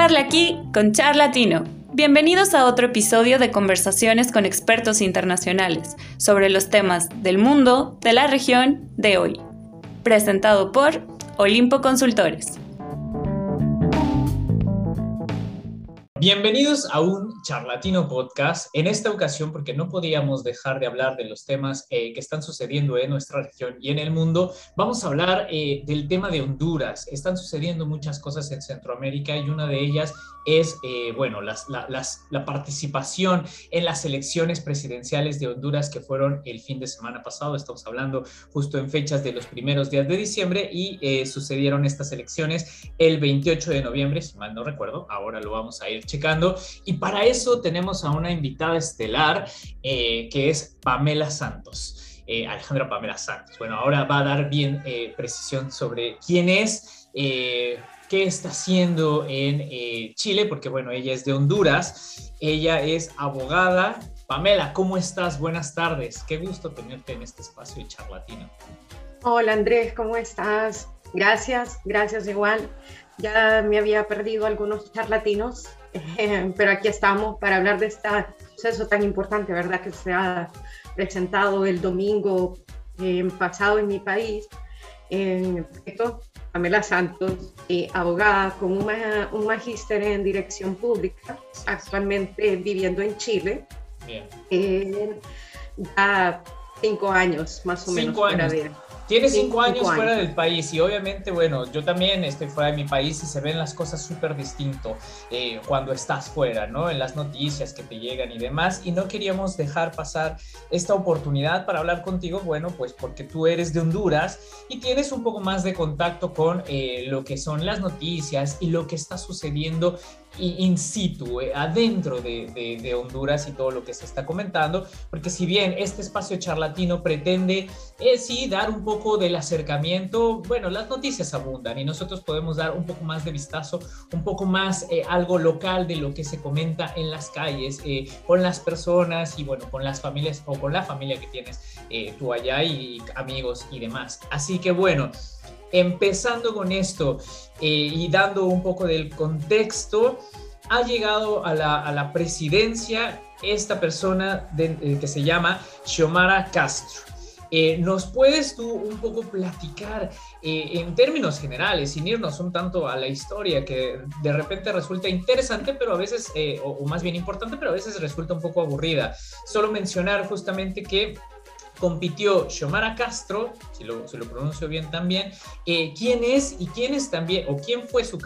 Charla aquí con Charlatino. Bienvenidos a otro episodio de conversaciones con expertos internacionales sobre los temas del mundo, de la región, de hoy. Presentado por Olimpo Consultores. Bienvenidos a un charlatino podcast. En esta ocasión, porque no podíamos dejar de hablar de los temas eh, que están sucediendo en nuestra región y en el mundo, vamos a hablar eh, del tema de Honduras. Están sucediendo muchas cosas en Centroamérica y una de ellas es, eh, bueno, las, la participación en las elecciones presidenciales de Honduras que fueron el fin de semana pasado. Estamos hablando justo en fechas de los primeros días de diciembre y sucedieron estas elecciones el 28 de noviembre, si mal no recuerdo. Ahora lo vamos a ir checando. Y para eso tenemos a una invitada estelar eh, que es Pamela Santos. Eh, Alejandra Pamela Santos. Bueno, ahora va a dar bien eh, precisión sobre quién es, qué está haciendo en Chile, porque bueno, ella es de Honduras, ella es abogada. Pamela, ¿cómo estás? Buenas tardes. Qué gusto tenerte en este espacio de charlatino. Hola Andrés, ¿cómo estás? Gracias, gracias igual. Ya me había perdido algunos charlatinos, pero aquí estamos para hablar de este proceso tan importante, ¿verdad? Que se ha presentado el domingo eh, pasado en mi país. En efecto, Pamela Santos, eh, abogada con un, un, magíster en dirección pública, actualmente viviendo en Chile. Bien. Eh, ya cinco años más o cinco menos. Años. Tiene cinco, años, fuera del país y obviamente, bueno, yo también estoy fuera de mi país y se ven las cosas súper distinto eh, cuando estás fuera, ¿no? En las noticias que te llegan y demás. Y no queríamos dejar pasar esta oportunidad para hablar contigo, bueno, pues porque tú eres de Honduras y tienes un poco más de contacto con eh, lo que son las noticias y lo que está sucediendo in situ, eh, adentro de, de, Honduras y todo lo que se está comentando, porque si bien este espacio charlatino pretende, eh, sí, dar un poco del acercamiento, bueno, las noticias abundan y nosotros podemos dar un poco más de vistazo, un poco más eh, algo local de lo que se comenta en las calles, con las personas y bueno, con las familias o con la familia que tienes tú allá y amigos y demás. Así que bueno, empezando con esto eh, y dando un poco del contexto, ha llegado a la, presidencia esta persona eh, que se llama Xiomara Castro. Eh, ¿Nos puedes tú un poco platicar en términos generales, sin irnos un tanto a la historia, que de repente resulta interesante, pero a veces, o, más bien importante, pero a veces resulta un poco aburrida? Solo mencionar justamente que compitió Xiomara Castro, si lo, pronuncio bien también, eh, quién es y quién es también, o quién fue su,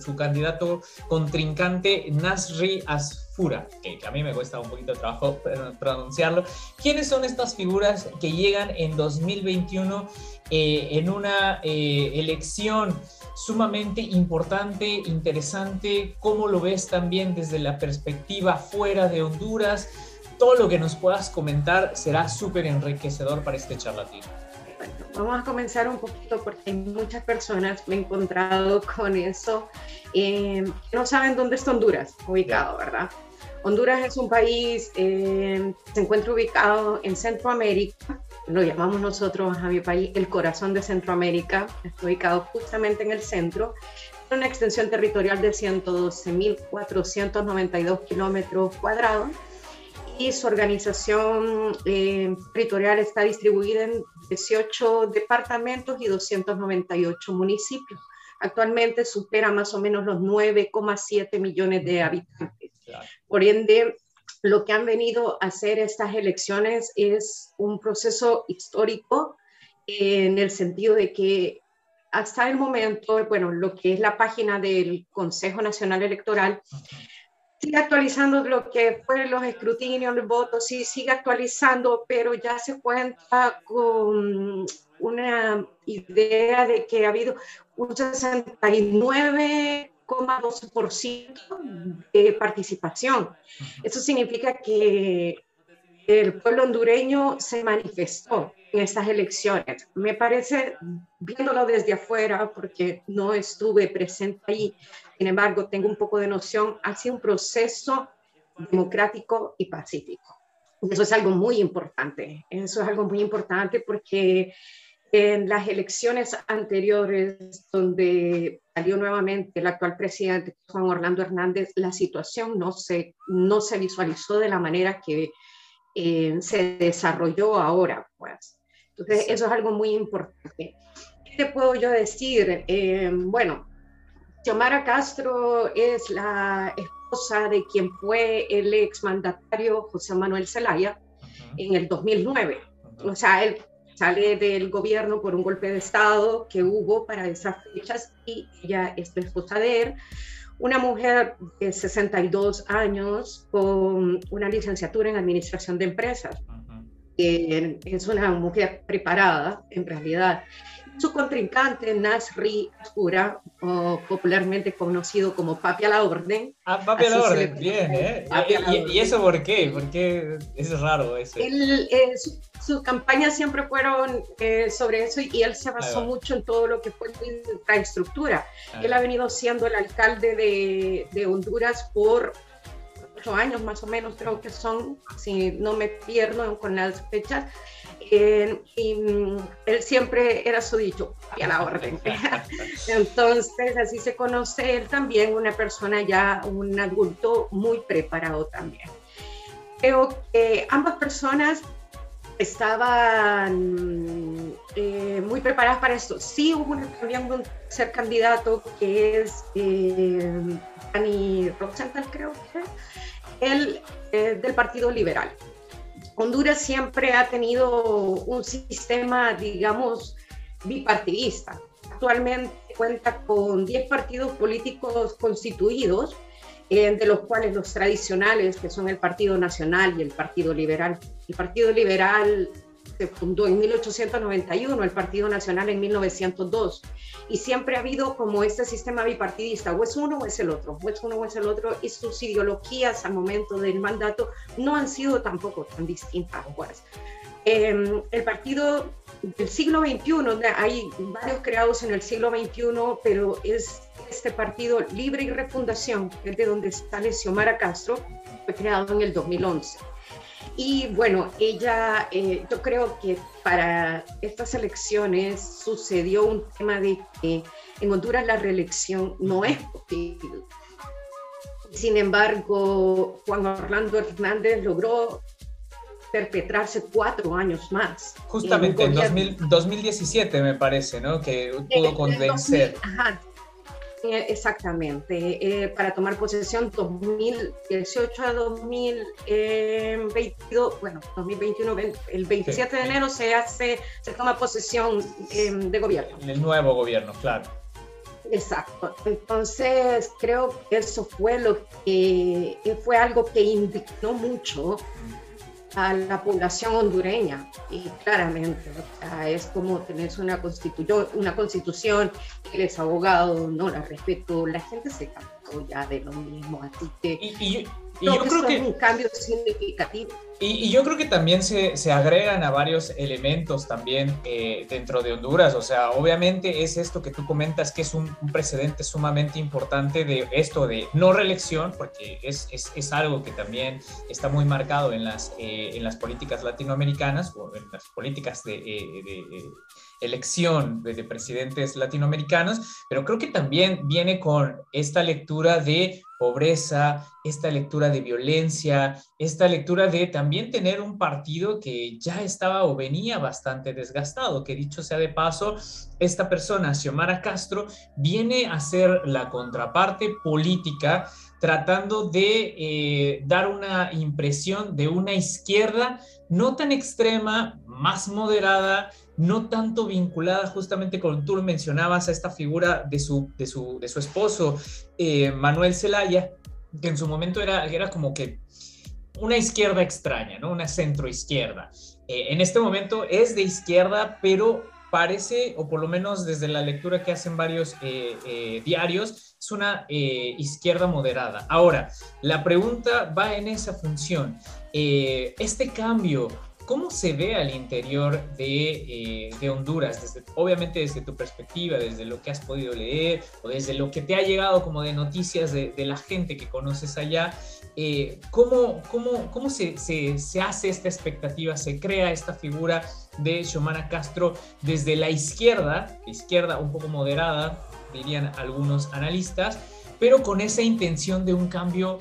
su, candidato contrincante Nasri Asfura, que, a mí me cuesta un poquito de trabajo pronunciarlo. ¿Quiénes son estas figuras que llegan en 2021 eh, en una eh, elección sumamente importante, interesante? ¿Cómo lo ves también desde la perspectiva fuera de Honduras? Todo lo que nos puedas comentar será súper enriquecedor para este charlatán. vamos a comenzar un poquito porque muchas personas me he encontrado con eso eh, no saben dónde está Honduras ubicado, ¿verdad? Honduras es un país eh, se encuentra ubicado en Centroamérica, lo llamamos nosotros a mi país el corazón de Centroamérica, está ubicado justamente en el centro, una extensión territorial de 112.492 kilómetros cuadrados y su organización eh, territorial está distribuida en 18 departamentos y 298 municipios. Actualmente supera más o menos los 9,7 millones de habitantes. Por ende, lo que han venido a hacer estas elecciones es un proceso histórico en el sentido de que hasta el momento, bueno, lo que es la página del Consejo Nacional Electoral, sigue actualizando lo que fue los escrutinios, los votos, sí sigue actualizando, pero ya se cuenta con una idea de que ha habido un 69,12% de participación. Eso significa que el pueblo hondureño se manifestó en estas elecciones. Me parece, viéndolo desde afuera, porque no estuve presente ahí, sin embargo, tengo un poco de noción, ha un proceso democrático y pacífico. Eso es algo muy importante. Eso es algo muy importante porque En las elecciones anteriores, donde salió nuevamente el actual presidente Juan Orlando Hernández, la situación no se, no se visualizó de la manera que eh, se desarrolló ahora. Pues. Entonces, eso es algo muy importante. ¿Qué te puedo yo decir? Eh, bueno, Xiomara Castro es la esposa de quien fue el exmandatario José Manuel Zelaya en el 2009. O sea, él sale del gobierno por un golpe de Estado que hubo para esas fechas y ella es la esposa de él. Una mujer de 62 años con una licenciatura en administración de empresas. es una mujer preparada, en realidad. Su contrincante, Nasri Asura, o popularmente conocido como Papi a la Orden. Ah, Papi a la Orden, bien, ¿eh? ¿Y, eso por qué? ¿Por qué es raro eso? Él, sus campañas siempre fueron eh, sobre eso y él se basó mucho en todo lo que fue la infraestructura. Él ha venido siendo el alcalde de, de Honduras por ocho años más o menos, creo que son, si no me pierdo con las fechas. Eh, y mm, él siempre era su dicho, a la orden. Entonces, así se conoce él también, una persona ya, un adulto muy preparado también. Creo que ambas personas estaban eh, muy preparadas para esto. Sí hubo también un tercer candidato que es eh, Dani Rosenthal, creo que él eh, del Partido Liberal. Honduras siempre ha tenido un sistema, digamos, bipartidista. Actualmente cuenta con 10 partidos políticos constituidos eh, de los cuales los tradicionales, que son el Partido Nacional y el Partido Liberal. El Partido Liberal se fundó en 1891, el Partido Nacional en 1902, y siempre ha habido como este sistema bipartidista, o es uno o es el otro, o es uno o es el otro, y sus ideologías al momento del mandato no han sido tampoco tan distintas. Pues. Eh, el partido del siglo XXI, hay varios creados en el siglo XXI, pero es este partido Libre y Refundación, que es de donde sale Xiomara Castro, fue creado en el 2011. Y bueno, ella, eh, yo creo que para estas elecciones sucedió un tema de que en Honduras la reelección no es posible. Sin embargo, Juan Orlando Hernández logró perpetrarse cuatro años más. Justamente en, 2017 me parece, ¿no? Que pudo convencer. Eh, exactamente, eh, para tomar posesión 2018 a 2022, bueno, 2021, el 27 de enero se hace, se toma posesión em, de gobierno. El nuevo gobierno, claro. Exacto. Entonces, creo que eso fue lo que fue algo que indignó mucho a la población hondureña y claramente es como tener una constitución, una constitución, él es abogado, no la respeto, la gente se cansó ya de lo mismo, así que yo creo que un cambio significativo. Y, yo creo que también se, se agregan a varios elementos también eh, dentro de Honduras. O sea, obviamente es esto que tú comentas que es un, precedente sumamente importante de esto de no reelección, porque es, es, es algo que también está muy marcado en las, eh, en las políticas latinoamericanas o en las políticas de, eh, de elección de, presidentes latinoamericanos, pero creo que también viene con esta lectura de pobreza, esta lectura de violencia, esta lectura de también tener un partido que ya estaba o venía bastante desgastado, que dicho sea de paso, esta persona, Xiomara Castro, viene a ser la contraparte política tratando de eh, dar una impresión de una izquierda no tan extrema, más moderada, no tanto vinculada justamente como tú mencionabas a esta figura de su, de su, de su esposo, eh, Manuel Zelaya, que en su momento era, era como que una izquierda extraña, ¿no? Una centroizquierda. Eh, en este momento es de izquierda, pero parece, o por lo menos desde la lectura que hacen varios eh, diarios, es una izquierda moderada. Ahora, la pregunta va en esa función. este cambio ¿Cómo se ve al interior de, eh, Honduras? Obviamente desde tu perspectiva, desde lo que has podido leer o desde lo que te ha llegado como de noticias de, la gente que conoces allá, eh, ¿cómo, cómo, cómo se, hace esta expectativa, se crea esta figura de Xiomara Castro desde la izquierda, izquierda un poco moderada, dirían algunos analistas, pero con esa intención de un cambio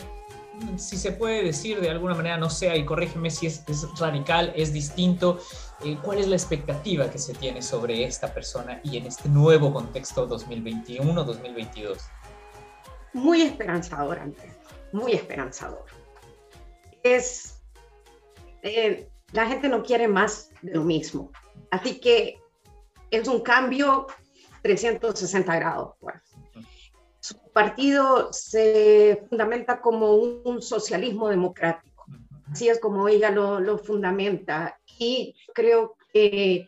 si se puede decir de alguna manera, no sé, y corrígeme si es, radical, es distinto, eh, ¿cuál es la expectativa que se tiene sobre esta persona y en este nuevo contexto 2021-2022? Muy esperanzador, Andrés, muy esperanzador. Es, eh, la gente no quiere más de lo mismo, así que es un cambio 360 grados. Pues su partido se fundamenta como un, socialismo democrático. Así es como ella lo, fundamenta. Y creo que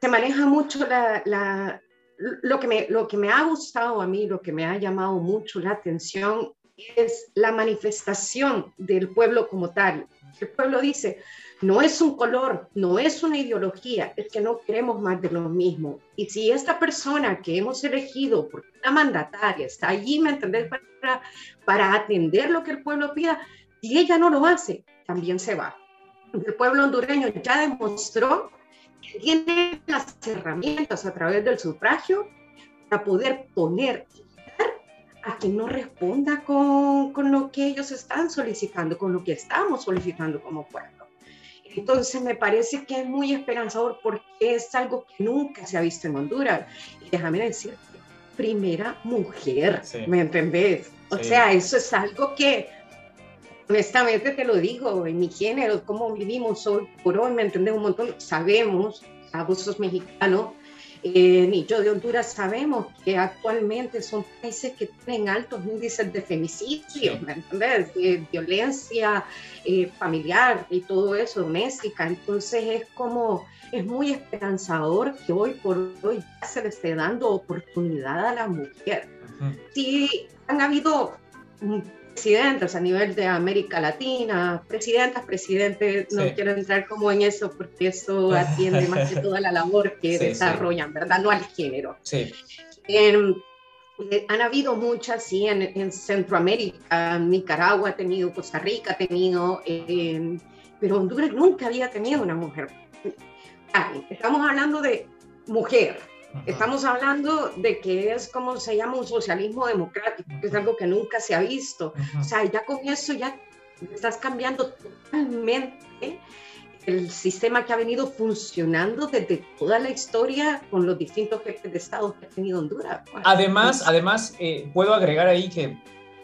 se maneja mucho la, lo, que me, lo que me ha gustado a mí, lo que me ha llamado mucho la atención es la manifestación del pueblo como tal. El pueblo dice, no es un color, no es una ideología, es que no queremos más de lo mismo. Y si esta persona que hemos elegido, por una mandataria, está allí, ¿me entendés? Para, atender lo que el pueblo pida, si ella no lo hace, también se va. El pueblo hondureño ya demostró que tiene las herramientas a través del sufragio para poder poner a quien no responda con lo que ellos están solicitando, con lo que estamos solicitando como pueblo. Entonces me parece que es muy esperanzador porque es algo que nunca se ha visto en Honduras. Y déjame decir, primera mujer, ¿me entendés? O sea, eso es algo que, honestamente te lo digo, en mi género, cómo vivimos hoy por hoy, ¿me entendés? Un montón, sabemos, abusos mexicanos, eh, ni yo de Honduras sabemos que actualmente son países que tienen altos índices de femicidio, ¿me entiendes? violencia eh, familiar y todo eso, doméstica. Entonces es como, es muy esperanzador que hoy por hoy ya se le esté dando oportunidad a la mujer. Sí, han habido presidentes a nivel de América Latina, presidentas, presidentes, no quiero entrar como en eso porque eso atiende más que toda la labor que desarrollan, ¿verdad? No al género. Sí. Eh, han habido muchas, sí, en, Centroamérica, Nicaragua ha tenido, Costa Rica ha tenido, eh, pero Honduras nunca había tenido una mujer. Ah, estamos hablando de mujer, Estamos hablando de que es como se llama un socialismo democrático, que es algo que nunca se ha visto. O sea, ya con eso ya estás cambiando totalmente el sistema que ha venido funcionando desde toda la historia con los distintos jefes de Estado que ha tenido Honduras. Además, además eh, puedo agregar ahí que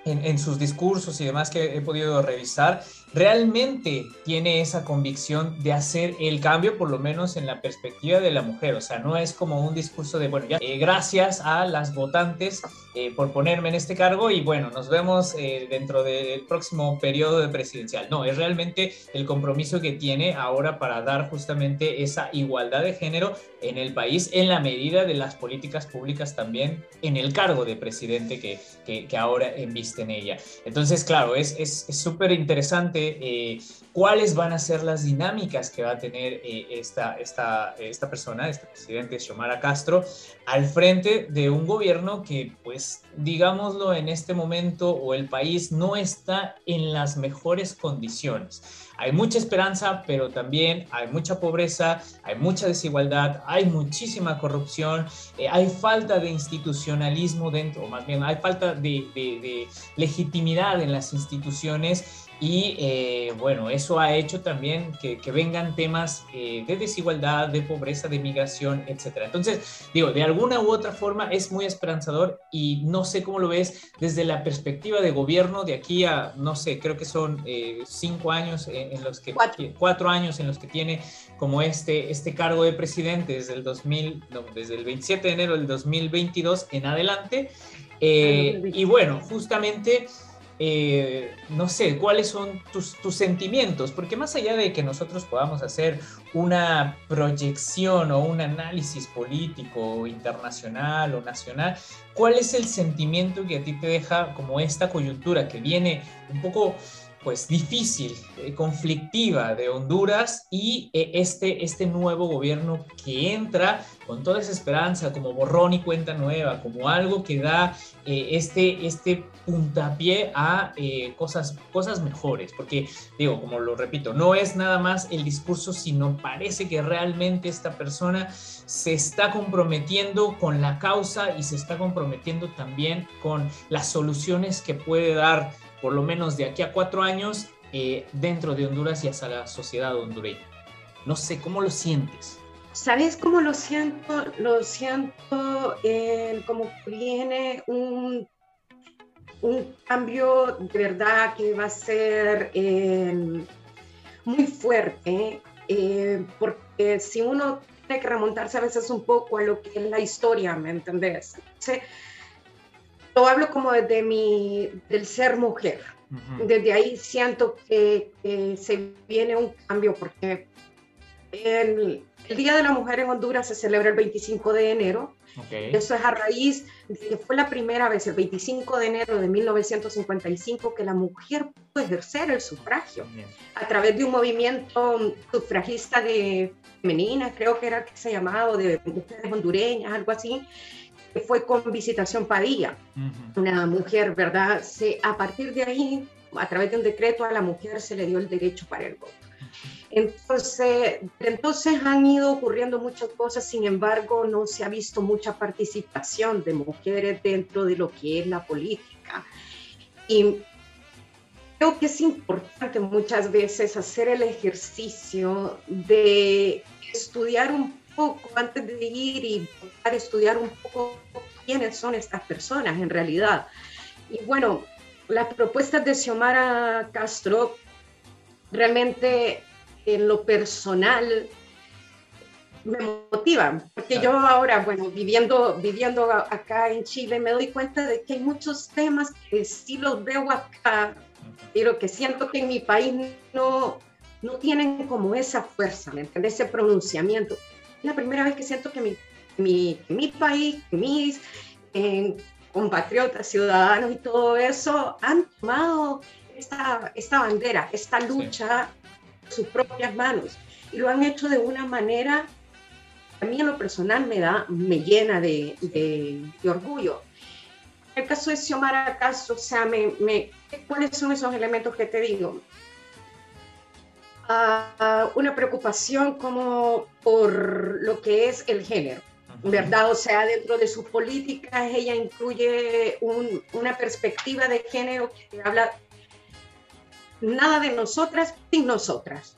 en, en, sus discursos y demás que he podido revisar, realmente tiene esa convicción de hacer el cambio, por lo menos en la perspectiva de la mujer. O sea, no es como un discurso de, bueno, ya, eh, gracias a las votantes eh, por ponerme en este cargo y bueno, nos vemos eh, dentro del próximo periodo de presidencial. No, es realmente el compromiso que tiene ahora para dar justamente esa igualdad de género en el país en la medida de las políticas públicas también en el cargo de presidente que, que, que ahora enviste en ella. Entonces, claro, es súper es, interesante eh, cuáles van a ser las dinámicas que va a tener eh, esta, esta, esta persona, este presidente Xiomara Castro, al frente de un gobierno que, pues, digámoslo, en este momento o el país no está en las mejores condiciones. Hay mucha esperanza, pero también hay mucha pobreza, hay mucha desigualdad, hay muchísima corrupción, eh, hay falta de institucionalismo dentro, o más bien hay falta de, de legitimidad en las instituciones y eh, bueno, eso ha hecho también que, vengan temas eh, de desigualdad, de pobreza, de migración, etc. Entonces, digo, de alguna u otra forma es muy esperanzador y no sé cómo lo ves desde la perspectiva de gobierno de aquí a, no sé, creo que son eh, cinco años en, los que, cuatro. años en los que tiene como este, este cargo de presidente desde el 2000, desde el 27 de enero del 2022 en adelante. y bueno, justamente... Eh, no sé, cuáles son tus, sentimientos, porque más allá de que nosotros podamos hacer una proyección o un análisis político internacional o nacional, ¿cuál es el sentimiento que a ti te deja como esta coyuntura que viene un poco pues difícil, eh, conflictiva de Honduras y eh, este, este nuevo gobierno que entra con toda esa esperanza, como borrón y cuenta nueva, como algo que da eh, este, este puntapié a cosas, cosas mejores, porque digo, como lo repito, no es nada más el discurso, sino parece que realmente esta persona se está comprometiendo con la causa y se está comprometiendo también con las soluciones que puede dar por lo menos de aquí a cuatro años, eh, dentro de Honduras y hacia la sociedad hondureña. No sé, ¿cómo lo sientes? ¿Sabes cómo lo siento? Lo siento eh, como viene un, un cambio de verdad que va a ser eh, muy fuerte, porque si uno tiene que remontarse a veces un poco a lo que es la historia, ¿me entendés? Lo hablo como desde mi, del ser mujer. Desde ahí siento que, se viene un cambio porque el, el, Día de la Mujer en Honduras se celebra el 25 de enero. Eso es a raíz de que fue la primera vez, el 25 de enero de 1955, que la mujer pudo ejercer el sufragio a través de un movimiento sufragista de femenina, creo que era que se llamaba, de mujeres hondureñas, algo así fue con Visitación Padilla, una mujer, ¿verdad? Se, a partir de ahí, a través de un decreto, a la mujer se le dio el derecho para el voto. Entonces, entonces han ido ocurriendo muchas cosas, sin embargo, no se ha visto mucha participación de mujeres dentro de lo que es la política. Y creo que es importante muchas veces hacer el ejercicio de estudiar un poco antes de ir y estudiar un poco quiénes son estas personas en realidad. Y bueno, las propuestas de Xiomara Castro realmente en lo personal me motivan, porque yo ahora, bueno, viviendo, viviendo acá en Chile, me doy cuenta de que hay muchos temas que sí los veo acá, pero que siento que en mi país no, no tienen como esa fuerza, ¿me entiendes? Ese pronunciamiento la primera vez que siento que mi, mi, mi país, mis compatriotas, ciudadanos y todo eso han tomado esta, esta bandera, esta lucha en sus propias manos y lo han hecho de una manera a mí en lo personal me da, me llena de, de, orgullo. En el caso de Xiomara Castro, o sea, me, me, ¿cuáles son esos elementos que te digo? Una preocupación como por lo que es el género, ¿verdad? O sea, dentro de sus políticas ella incluye una perspectiva de género que habla nada de nosotras sin nosotras,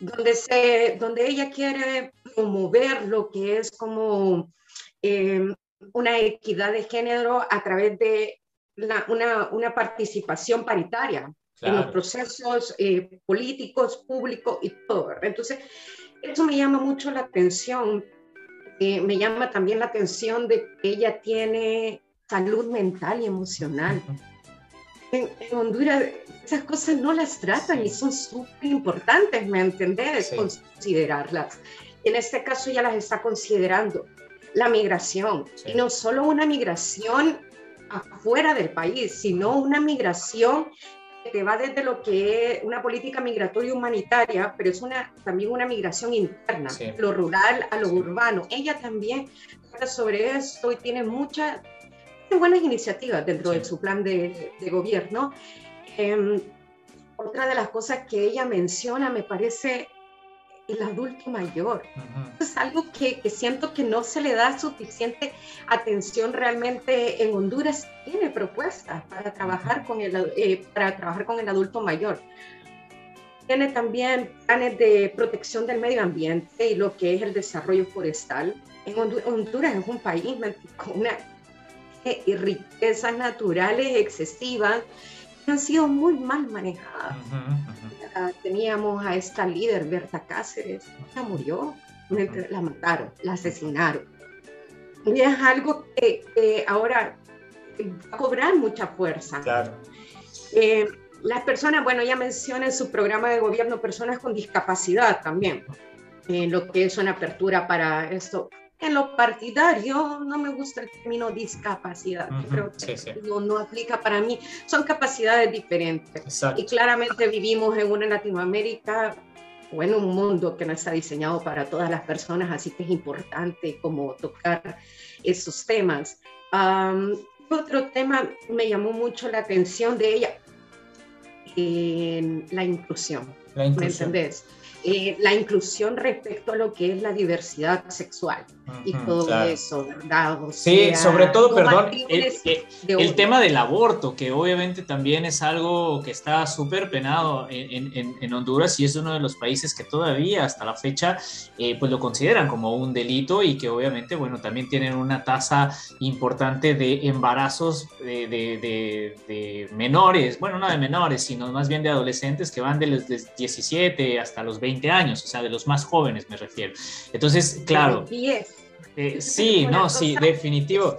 donde, se, donde ella quiere promover lo que es como em, una equidad de género a través de una, una participación paritaria, en los procesos eh, políticos, públicos y todo. Entonces, eso me llama mucho la atención. Eh, me llama también la atención de que ella tiene salud mental y emocional. En, Honduras esas cosas no las tratan y son súper importantes, ¿me entendés? Considerarlas. En este caso ya las está considerando. La migración, y no solo una migración afuera del país, sino una migración que va desde lo que es una política migratoria humanitaria, pero es una, también una migración interna, lo rural a lo urbano. Ella también habla sobre esto y tiene muchas buenas iniciativas dentro de su plan de, de gobierno. Eh, otra de las cosas que ella menciona me parece el adulto mayor. Es algo que, siento que no se le da suficiente atención realmente en Honduras. Tiene propuestas para trabajar con el, eh, para trabajar con el adulto mayor. Tiene también planes de protección del medio ambiente y lo que es el desarrollo forestal. En Honduras es un país con una riquezas naturales excesivas que han sido muy mal manejadas teníamos a esta líder, Berta Cáceres, ella murió, la mataron, la asesinaron. Y es algo que, ahora va a cobrar mucha fuerza. Claro. Eh, las personas, bueno, ella menciona en su programa de gobierno personas con discapacidad también, lo que es una apertura para esto. En lo partidario no me gusta el término discapacidad. Creo que No, aplica para mí. Son capacidades diferentes. Y claramente vivimos en una Latinoamérica o en un mundo que no está diseñado para todas las personas, así que es importante como tocar esos temas. otro tema me llamó mucho la atención de ella, en la inclusión. La inclusión. ¿Me entendés? Eh, la inclusión respecto a lo que es la diversidad sexual y todo eso, ¿verdad? sí, sobre todo, perdón, el, tema del aborto, que obviamente también es algo que está súper penado en, en, Honduras y es uno de los países que todavía hasta la fecha eh, pues lo consideran como un delito y que obviamente, bueno, también tienen una tasa importante de embarazos de, de, de menores, bueno, no de menores, sino más bien de adolescentes que van de los 17 hasta los 20 años, o sea, de los más jóvenes me refiero. Entonces, claro. Eh, sí, no, sí, definitivo.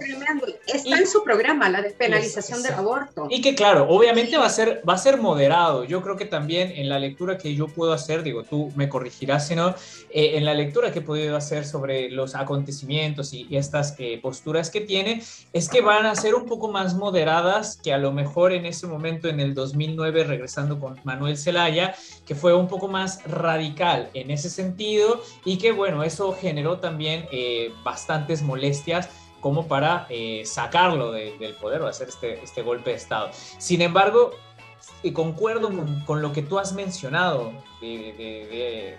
Está en su programa la despenalización del aborto. Y que claro, obviamente va a ser va a ser moderado. Yo creo que también en la lectura que yo puedo hacer, digo, tú me corregirás, sino eh, en la lectura que he podido hacer sobre los acontecimientos y, estas eh, posturas que tiene, es que van a ser un poco más moderadas que a lo mejor en ese momento en el 2009 regresando con Manuel Zelaya, que fue un poco más radical en ese sentido y que bueno, eso generó también bastantes molestias como para eh, sacarlo del poder o hacer este, este golpe de Estado. Sin embargo, y concuerdo con, lo que tú has mencionado de,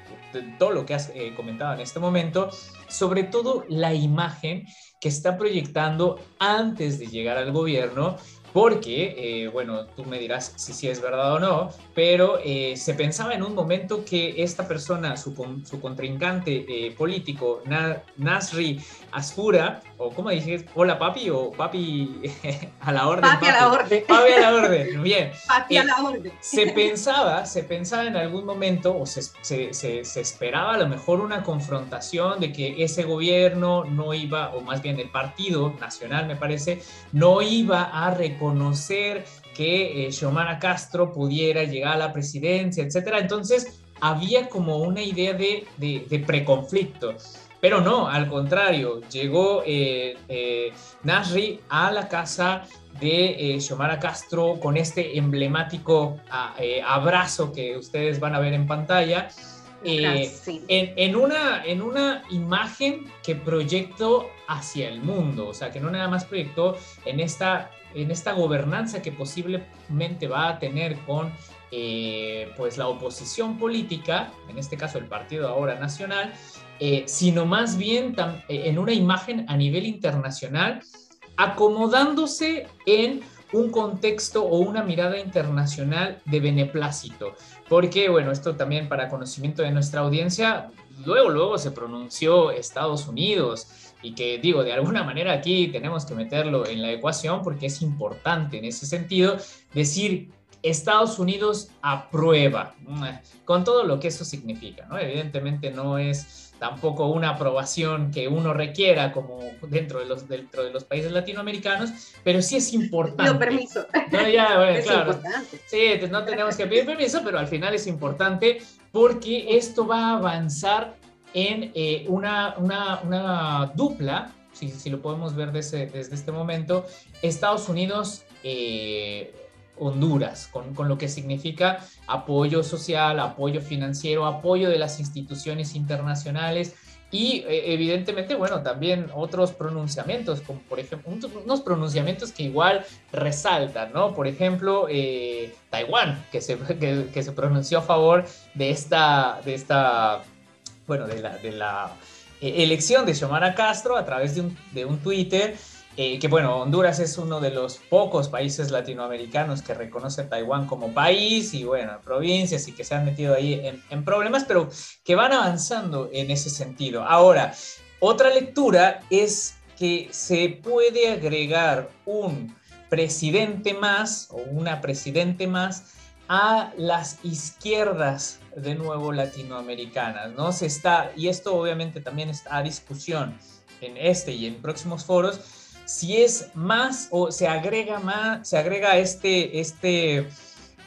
todo lo que has eh, comentado en este momento, sobre todo la imagen que está proyectando antes de llegar al gobierno porque, eh, bueno, tú me dirás si sí es verdad o no, pero eh, se pensaba en un momento que esta persona, su, su contrincante eh, político, Nasri Asfura, o como dije, hola papi, o papi a la orden. Papi, a la orden. Papi a la orden, bien. Papi a la orden. Se pensaba, se pensaba en algún momento, o se, se, se, se esperaba a lo mejor una confrontación de que ese gobierno no iba, o más bien el partido nacional, me parece, no iba a reconocer conocer que eh, Xiomara Castro pudiera llegar a la presidencia, etcétera. Entonces había como una idea de, de, preconflicto. Pero no, al contrario, llegó eh, eh, Nasri a la casa de Xiomara Castro con este emblemático ah, abrazo que ustedes van a ver en pantalla. en, en, una, en una imagen que proyectó hacia el mundo, o sea, que no nada más proyectó en esta en esta gobernanza que posiblemente va a tener con eh, pues la oposición política, en este caso el Partido Ahora Nacional, eh, sino más bien eh, en una imagen a nivel internacional, acomodándose en un contexto o una mirada internacional de beneplácito. Porque, bueno, esto también para conocimiento de nuestra audiencia, luego, luego se pronunció Estados Unidos, y que digo, de alguna manera aquí tenemos que meterlo en la ecuación porque es importante en ese sentido decir Estados Unidos aprueba, con todo lo que eso significa, ¿no? Evidentemente no es tampoco una aprobación que uno requiera como dentro de los, dentro de los países latinoamericanos, pero sí es importante. No, permiso. No, ya, bueno, es claro. Importante. Sí, no tenemos que pedir permiso, pero al final es importante porque esto va a avanzar en eh, una, una, dupla, si, si, lo podemos ver desde, desde este momento, Estados Unidos. Eh, Honduras, con, con, lo que significa apoyo social, apoyo financiero, apoyo de las instituciones internacionales y eh, evidentemente, bueno, también otros pronunciamientos, como por ejemplo, unos pronunciamientos que igual resaltan, ¿no? Por ejemplo, Taiwán, que se, que se pronunció a favor de esta, de esta bueno, de la, de la eh, elección de Xiomara Castro a través de un, de un Twitter, eh, que bueno, Honduras es uno de los pocos países latinoamericanos que reconoce a Taiwán como país y bueno, provincias y que se han metido ahí en, en problemas, pero que van avanzando en ese sentido. Ahora, otra lectura es que se puede agregar un presidente más o una presidente más a las izquierdas de nuevo latinoamericanas, ¿no? Se está, y esto obviamente también está a discusión en este y en próximos foros, si es más o se agrega más, se agrega este, este,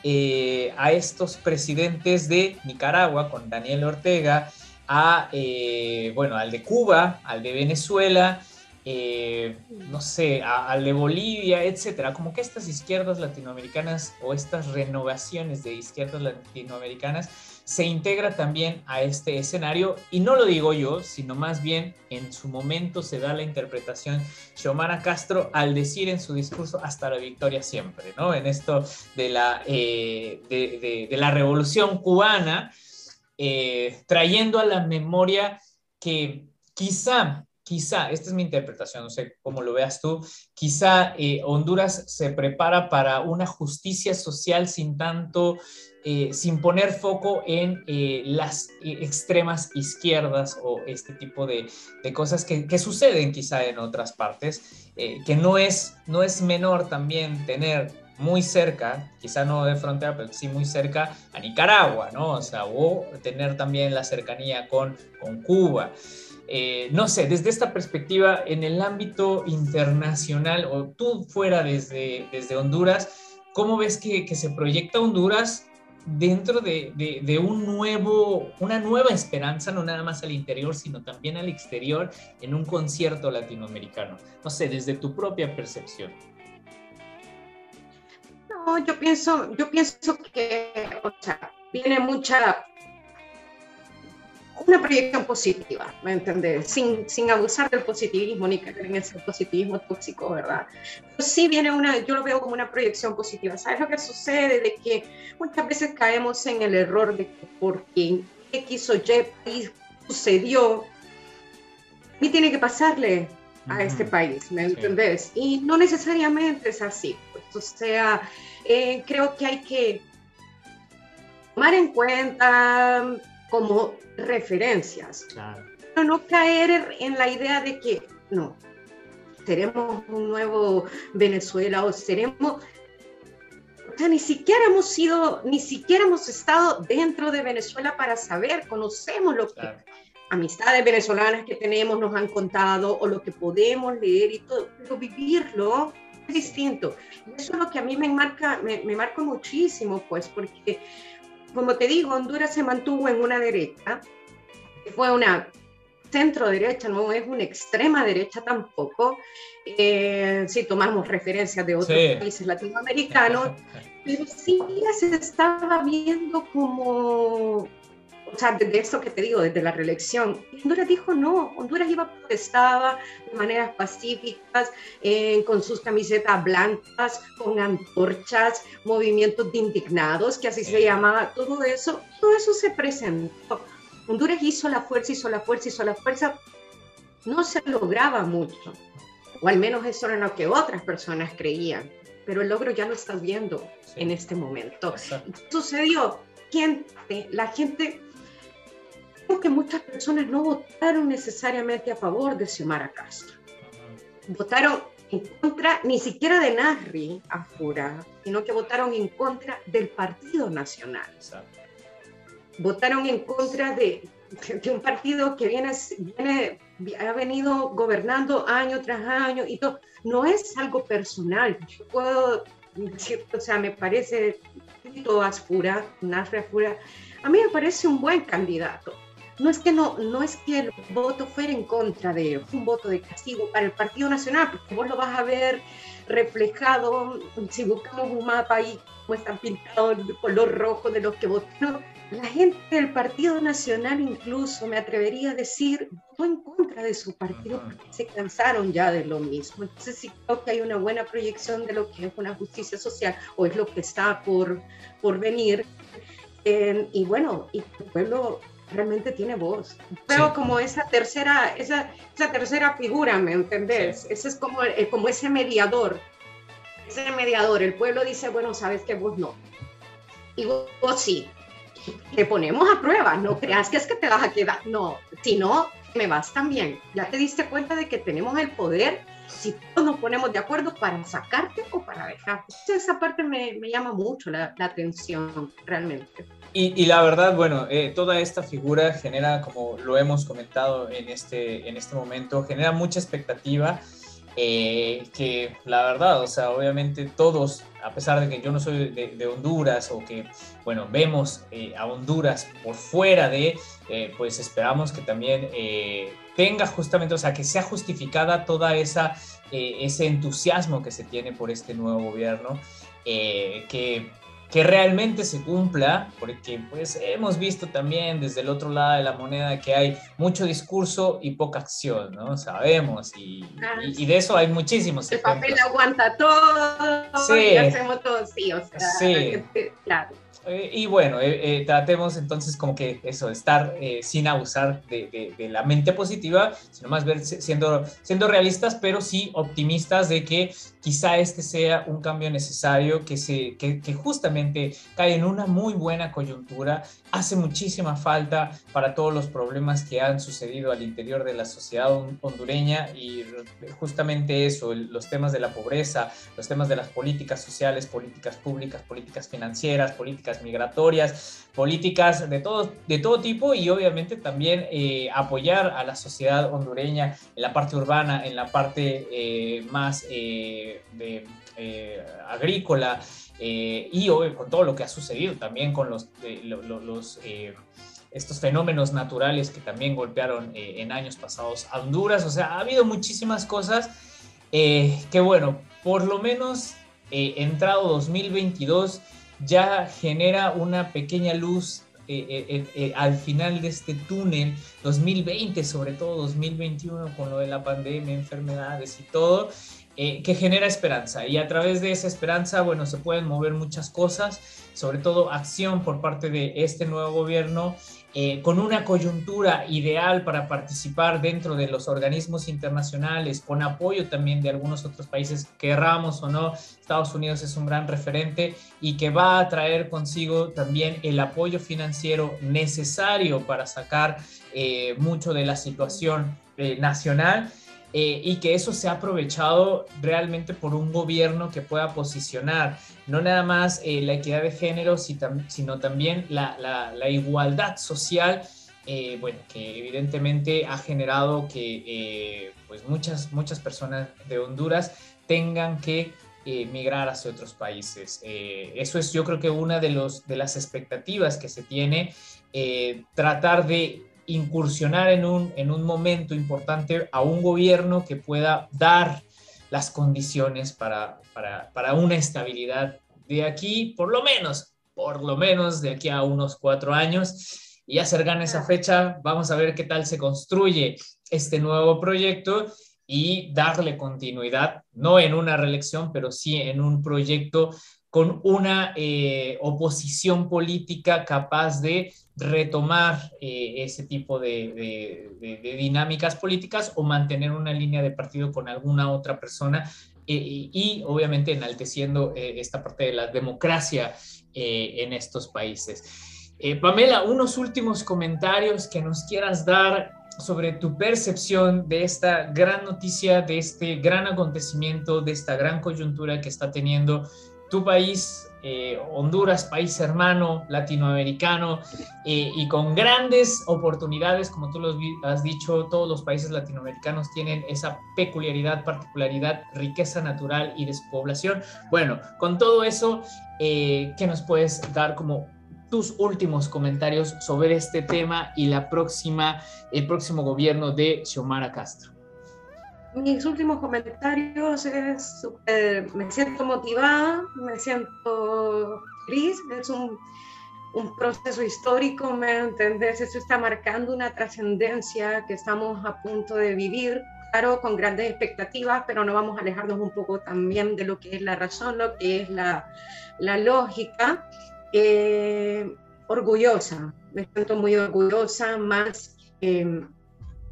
eh, a estos presidentes de Nicaragua con Daniel Ortega a, eh, bueno, al de Cuba, al de Venezuela, eh, no sé, al de Bolivia, etcétera. Como que estas izquierdas latinoamericanas o estas renovaciones de izquierdas latinoamericanas se integra también a este escenario y no lo digo yo, sino más bien en su momento se da la interpretación Xiomara Castro al decir en su discurso hasta la victoria siempre, ¿no? En esto de la, eh, de, la revolución cubana, eh, trayendo a la memoria que quizá quizá, esta es mi interpretación, no sé cómo lo veas tú, quizá eh, Honduras se prepara para una justicia social sin tanto, eh, sin poner foco en eh, las extremas izquierdas o este tipo de, cosas que, suceden quizá en otras partes, que no es, no es menor también tener muy cerca, quizá no de frontera, pero sí muy cerca a Nicaragua, ¿no? O sea, o tener también la cercanía con, con Cuba. Eh, no sé, desde esta perspectiva, en el ámbito internacional o tú fuera desde, desde Honduras, ¿cómo ves que, se proyecta Honduras dentro de, un nuevo, una nueva esperanza, no nada más al interior, sino también al exterior, en un concierto latinoamericano? No sé, desde tu propia percepción. No, yo pienso, yo pienso que, o sea, viene mucha una proyección positiva, ¿me entiendes? Sin, sin abusar del positivismo ni caer en ese positivismo tóxico, ¿verdad? Pero sí viene una, yo lo veo como una proyección positiva. ¿Sabes lo que sucede? De que muchas veces caemos en el error de que porque X o Y sucedió, y tiene que pasarle a este país, ¿me entendés? Y no necesariamente es así. Pues, o sea, eh, creo que hay que tomar en cuenta como referencias. Pero no caer en la idea de que, no, seremos un nuevo Venezuela o seremos... O sea, ni siquiera hemos sido, ni siquiera hemos estado dentro de Venezuela para saber, conocemos lo que amistades venezolanas que tenemos nos han contado o lo que podemos leer y todo, pero vivirlo es distinto. Y eso es lo que a mí me marca, me, me marca muchísimo, pues, porque como te digo, Honduras se mantuvo en una derecha, fue una centro derecha, no es una extrema derecha tampoco, eh, si tomamos referencias de otros países latinoamericanos, pero sí se estaba viendo como o sea, de esto que te digo, desde la reelección, Honduras dijo no, Honduras iba protestaba de maneras pacíficas, eh, con sus camisetas blancas, con antorchas, movimientos de indignados, que así se llamaba, todo eso, todo eso se presentó. Honduras hizo la fuerza, hizo la fuerza, hizo la fuerza, no se lograba mucho, o al menos eso era lo que otras personas creían, pero el logro ya lo estás viendo en este momento. Sucedió, gente, la gente que muchas personas no votaron necesariamente a favor de Xiomara Castro. Votaron en contra ni siquiera de Nasri Afura, sino que votaron en contra del Partido Nacional. Votaron en contra de, de, un partido que viene, viene, ha venido gobernando año tras año y todo. No es algo personal. Yo puedo decir, o sea, me parece Tito Asfura, a mí me parece un buen candidato no es que no, no es que el voto fuera en contra de un voto de castigo para el Partido Nacional, porque vos lo vas a ver reflejado, si buscamos un mapa ahí, como están pintados el color rojo de los que votaron. La gente del Partido Nacional incluso, me atrevería a decir, votó en contra de su partido porque se cansaron ya de lo mismo. Entonces sí creo que hay una buena proyección de lo que es una justicia social o es lo que está por, por venir. Eh, y bueno, y el pueblo realmente tiene voz. Veo como esa tercera, esa, esa tercera figura, ¿me entendés? Ese es como, eh, como ese mediador, ese mediador. El pueblo dice, bueno, sabes que vos no. Y vos, sí. Te ponemos a prueba, no creas que es que te vas a quedar. No, si no, me vas también. Ya te diste cuenta de que tenemos el poder si todos nos ponemos de acuerdo para sacarte o para dejarte. Esa parte me, me llama mucho la, la atención, realmente. Y, la verdad, bueno, eh, toda esta figura genera, como lo hemos comentado en este, en este momento, genera mucha expectativa. eh, que la verdad, o sea, obviamente todos, a pesar de que yo no soy de, Honduras o que, bueno, vemos eh, a Honduras por fuera de, eh, pues esperamos que también tenga justamente, o sea, que sea justificada toda esa, ese entusiasmo que se tiene por este nuevo gobierno, que que realmente se cumpla, porque pues hemos visto también desde el otro lado de la moneda que hay mucho discurso y poca acción, ¿no? Sabemos, y, y, de eso hay muchísimos. El papel aguanta todo, sí. hacemos todo, sí, o sea, sí. claro. Eh, y bueno, eh, eh, tratemos entonces como que eso, estar sin abusar de, la mente positiva, sino más ver siendo, siendo realistas, pero sí optimistas de que quizá este sea un cambio necesario, que, se, que justamente cae en una muy buena coyuntura, hace muchísima falta para todos los problemas que han sucedido al interior de la sociedad hondureña y justamente eso, los temas de la pobreza, los temas de las políticas sociales, políticas públicas, políticas financieras, políticas migratorias, políticas de todo, de todo tipo y obviamente también eh, apoyar a la sociedad hondureña en la parte urbana, en la parte eh, más eh, agrícola y con todo lo que ha sucedido también con los, los estos fenómenos naturales que también golpearon en años pasados a Honduras. O sea, ha habido muchísimas cosas. Que, bueno, por lo menos entrado 2022 ya genera una pequeña luz eh, eh, eh, al final de este túnel, 2020, sobre todo 2021, con lo de la pandemia, enfermedades y todo, que genera esperanza. Y a través de esa esperanza, bueno, se pueden mover muchas cosas, sobre todo acción por parte de este nuevo gobierno eh, con una coyuntura ideal para participar dentro de los organismos internacionales, con apoyo también de algunos otros países, querramos o no, Estados Unidos es un gran referente y que va a traer consigo también el apoyo financiero necesario para sacar eh, mucho de la situación eh, nacional eh, y que eso se ha aprovechado realmente por un gobierno que pueda posicionar no nada más eh, la equidad de género, sino también la, igualdad social, eh, bueno, que evidentemente ha generado que pues muchas, muchas personas de Honduras tengan que migrar hacia otros países. eso es yo creo que una de, los, de las expectativas que se tiene, tratar de incursionar en un, en un momento importante a un gobierno que pueda dar las condiciones para, para, una estabilidad de aquí, por lo menos, por lo menos de aquí a unos cuatro años. Y ya cercana esa fecha, vamos a ver qué tal se construye este nuevo proyecto y darle continuidad, no en una reelección, pero sí en un proyecto con una eh, oposición política capaz de retomar eh, ese tipo de, dinámicas políticas o mantener una línea de partido con alguna otra persona eh, y, obviamente enalteciendo esta parte de la democracia en estos países. Pamela, unos últimos comentarios que nos quieras dar sobre tu percepción de esta gran noticia, de este gran acontecimiento, de esta gran coyuntura que está teniendo tu país, eh, Honduras, país hermano latinoamericano, eh, y con grandes oportunidades, como tú lo has dicho, todos los países latinoamericanos tienen esa peculiaridad, particularidad, riqueza natural y despoblación. Bueno, con todo eso, eh, ¿qué nos puedes dar como tus últimos comentarios sobre este tema y la próxima, el próximo gobierno de Xiomara Castro? Mis últimos comentarios es, me siento motivada, me siento feliz, es un, un proceso histórico, me entendés, esto está marcando una trascendencia que estamos a punto de vivir, claro, con grandes expectativas, pero no vamos a alejarnos un poco también de lo que es la razón, lo que es la, la lógica. Eh, orgullosa, me siento muy orgullosa, más,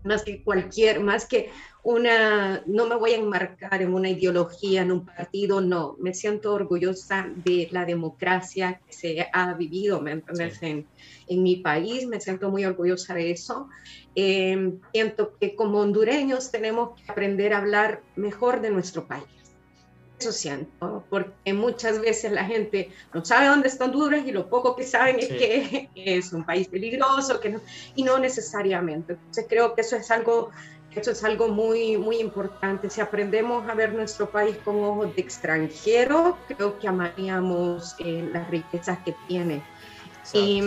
más que cualquier, más que una, no me voy a enmarcar en una ideología, en un partido, no, me siento orgullosa de la democracia que se ha vivido, ¿me En, en, mi país, me siento muy orgullosa de eso. Em, siento que como hondureños tenemos que aprender a hablar mejor de nuestro país. Eso siento, porque muchas veces la gente no sabe dónde está Honduras y lo poco que saben es que es un país peligroso que y no necesariamente. Entonces creo que eso es algo Eso es algo muy, muy importante. Si aprendemos a ver nuestro país con ojos de extranjero, creo que amaríamos eh, las riquezas que tiene. Y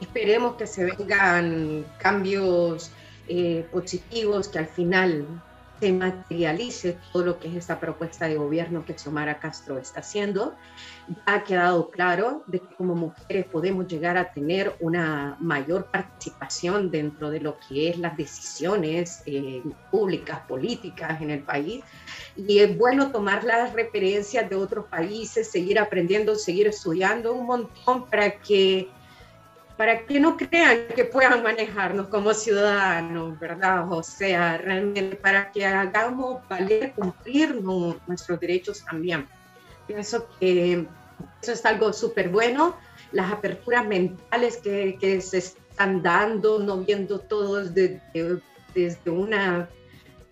esperemos que se vengan cambios eh, positivos, que al final se materialice todo lo que es esta propuesta de gobierno que Xiomara Castro está haciendo. ha quedado claro de que como mujeres podemos llegar a tener una mayor participación dentro de lo que es las decisiones eh, públicas, políticas en el país. Y es bueno tomar las referencias de otros países, seguir aprendiendo, seguir estudiando un montón para que para que no crean que puedan manejarnos como ciudadanos, ¿verdad? O sea, realmente para que hagamos valer, cumplir nuestros derechos también. Pienso que eso es algo súper bueno, las aperturas mentales que, que, se están dando, no viendo todos desde, desde una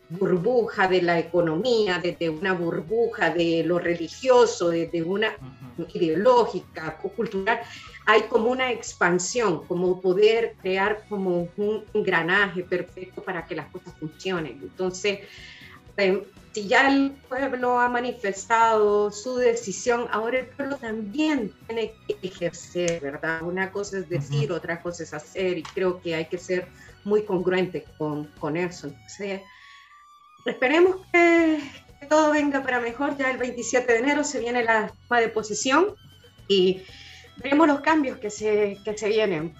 burbuja de la economía, desde una burbuja de lo religioso, desde una ideológica o cultural, hay como una expansión, como poder crear como un engranaje perfecto para que las cosas funcionen. Entonces, em, si ya el pueblo ha manifestado su decisión, ahora el pueblo también tiene que ejercer, ¿verdad? Una cosa es decir, otra cosa es hacer, y creo que hay que ser muy congruente con, con eso. Entonces, esperemos que, todo venga para mejor. Ya el 27 de enero se viene la toma de posición y veremos los cambios que se, que se vienen.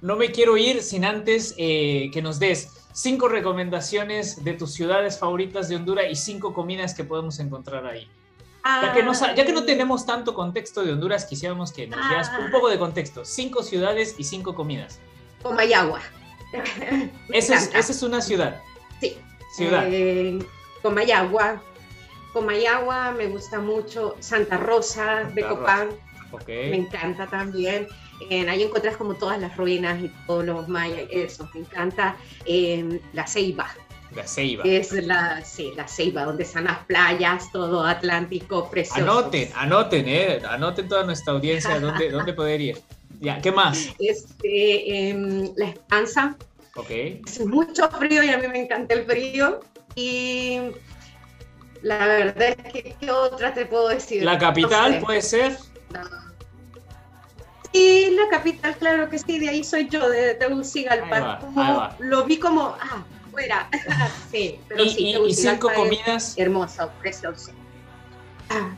No me quiero ir sin antes eh, que nos des cinco recomendaciones de tus ciudades favoritas de Honduras y cinco comidas que podemos encontrar ahí. ya, que no, ya que no tenemos tanto contexto de Honduras, quisiéramos que nos dieras un poco de contexto. Cinco ciudades y cinco comidas. Comayagua. Esa es, esa es una ciudad. Sí. Ciudad. Eh, Comayagua. Comayagua me gusta mucho. Santa Rosa de Copán. Me encanta también. ahí encuentras como todas las ruinas y todos los mayas, eso, me encanta. la Ceiba. La Ceiba. Es la, sí, la Ceiba, donde están las playas, todo Atlántico, precioso. Anoten, anoten, eh, anoten toda nuestra audiencia dónde, dónde poder ir. Ya, ¿qué más? Este, la Esperanza. Ok. Es mucho frío y a mí me encanta el frío. Y la verdad es que, ¿qué otra te puedo decir? ¿La capital puede ser? Sí, la capital, claro que sí, de ahí soy yo, de Tegucigalpa. Lo vi como, ah, fuera. sí, pero ¿Y, sí, y, cinco comidas? Hermoso, precioso. Ah,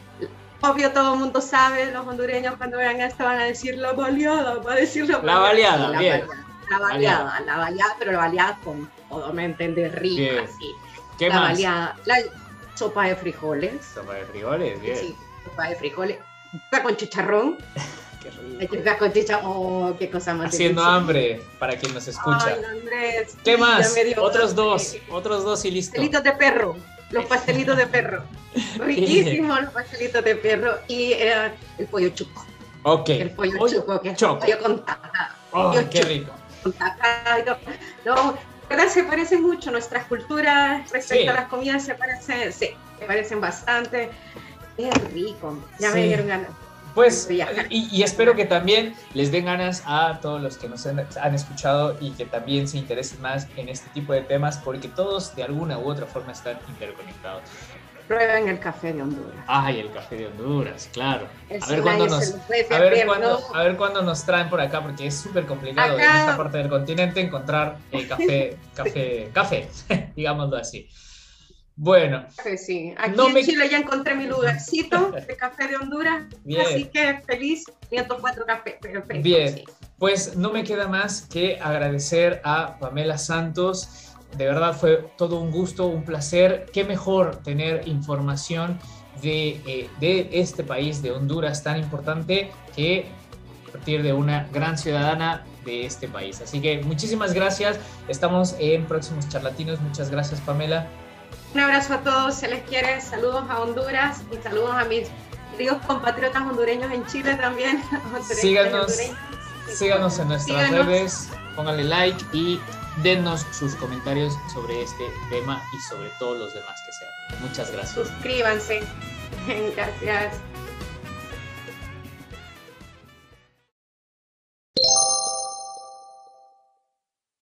obvio, todo el mundo sabe, los hondureños cuando vean esto van a decir la baleada, va a decir la baleada. La bien. La baleada, la baleada, pero la baleada con todo, ¿me entiendes? Rica, sí. ¿Qué la más? Baleada, la sopa de frijoles. Sopa de frijoles, bien. Sí, sopa de frijoles. Con chicharrón. qué rico. Oh, qué cosa más Haciendo hambre para quien nos escucha. Ay, Andrés, ¿Qué más? Otros dos, otros dos y listo. Pastelitos de perro, los pastelitos de perro. Riquísimos los pastelitos de perro y eh, el pollo chuco. Ok. El pollo chuco, que es choco. pollo con taja. Oh, qué rico. Con taja. No, ¿verdad? Se parecen mucho nuestras culturas respecto a las comidas, se parecen, sí, se parecen bastante. Es rico, ya me dieron ganas. Pues, y, espero que también les den ganas a todos los que nos han, escuchado y que también se interesen más en este tipo de temas, porque todos de alguna u otra forma están interconectados. Prueben el café de Honduras. Ay, el café de Honduras, claro. A ver, cuándo nos, a, ver cuándo, a ver cuándo nos traen por acá, porque es súper complicado en esta parte del continente encontrar el café, café, café, digámoslo así. Bueno. Sí, aquí en Chile ya encontré mi lugarcito de café de Honduras. Así que feliz, 104 café. Perfecto, Bien, pues no me queda más que agradecer a Pamela Santos. De verdad fue todo un gusto, un placer. Qué mejor tener información de, eh, de este país, de Honduras tan importante, que a partir de una gran ciudadana de este país. Así que muchísimas gracias. Estamos en próximos charlatinos. Muchas gracias, Pamela. Un abrazo a todos, se les quiere, saludos a Honduras y saludos a mis queridos compatriotas hondureños en Chile también. Síganos, síganos en nuestras redes, pónganle like y dennos sus comentarios sobre este tema y sobre todos los demás que sean. Muchas gracias. Suscríbanse. Gracias.